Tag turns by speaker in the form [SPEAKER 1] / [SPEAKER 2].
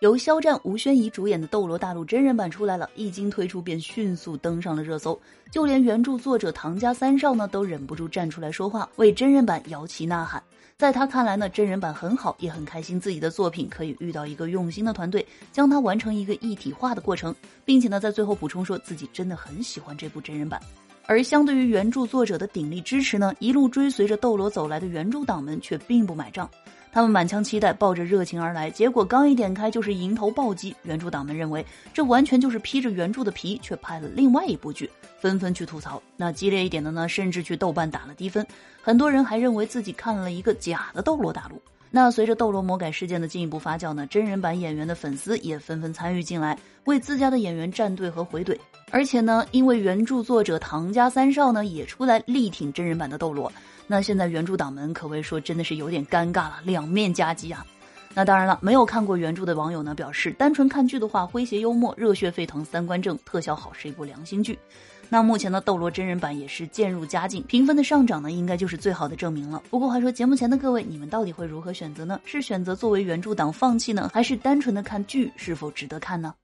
[SPEAKER 1] 由肖战、吴宣仪主演的《斗罗大陆》真人版出来了，一经推出便迅速登上了热搜，就连原著作者唐家三少呢都忍不住站出来说话，为真人版摇旗呐喊。在他看来呢，真人版很好，也很开心自己的作品可以遇到一个用心的团队，将它完成一个一体化的过程，并且呢，在最后补充说自己真的很喜欢这部真人版。而相对于原著作者的鼎力支持呢，一路追随着斗罗走来的原著党们却并不买账。他们满腔期待，抱着热情而来，结果刚一点开就是迎头暴击。原著党们认为这完全就是披着原著的皮，却拍了另外一部剧，纷纷去吐槽。那激烈一点的呢，甚至去豆瓣打了低分。很多人还认为自己看了一个假的《斗罗大陆》。那随着斗罗魔改事件的进一步发酵呢，真人版演员的粉丝也纷纷参与进来，为自家的演员站队和回怼。而且呢，因为原著作者唐家三少呢也出来力挺真人版的斗罗。那现在原著党们可谓说真的是有点尴尬了，两面夹击啊。那当然了，没有看过原著的网友呢表示，单纯看剧的话，诙谐幽默、热血沸腾、三观正、特效好，是一部良心剧。那目前的斗罗真人版也是渐入佳境，评分的上涨呢，应该就是最好的证明了。不过话说，节目前的各位，你们到底会如何选择呢？是选择作为原著党放弃呢，还是单纯的看剧是否值得看呢？